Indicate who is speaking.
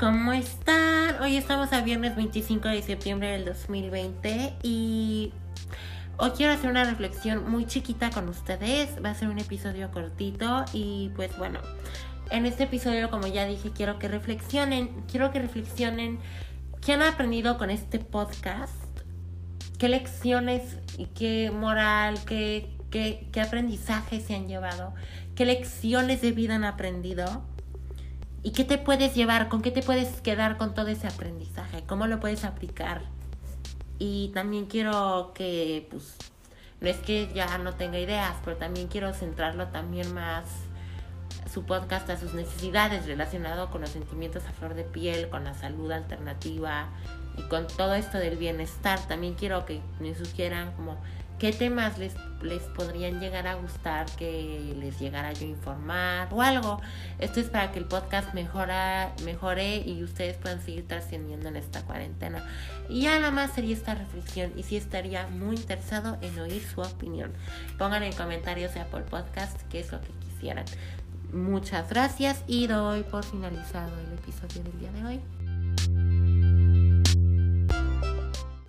Speaker 1: ¿cómo están? Hoy estamos a viernes 25 de septiembre del 2020 y hoy quiero hacer una reflexión muy chiquita con ustedes. Va a ser un episodio cortito y pues bueno, en este episodio como ya dije quiero que reflexionen, quiero que reflexionen qué han aprendido con este podcast, qué lecciones y qué moral, qué, qué, qué aprendizaje se han llevado, qué lecciones de vida han aprendido ¿Y qué te puedes llevar? ¿Con qué te puedes quedar con todo ese aprendizaje? ¿Cómo lo puedes aplicar? Y también quiero que, pues, no es que ya no tenga ideas, pero también quiero centrarlo también más su podcast a sus necesidades relacionado con los sentimientos a flor de piel, con la salud alternativa y con todo esto del bienestar. También quiero que me sugieran como qué temas les, les podrían llegar a gustar, que les llegara yo a informar o algo. Esto es para que el podcast mejora, mejore y ustedes puedan seguir trascendiendo en esta cuarentena. Y ya nada más sería esta reflexión y sí estaría muy interesado en oír su opinión. Pongan en comentarios Apple Podcast qué es lo que quisieran. Muchas gracias y doy por finalizado el episodio del día de hoy.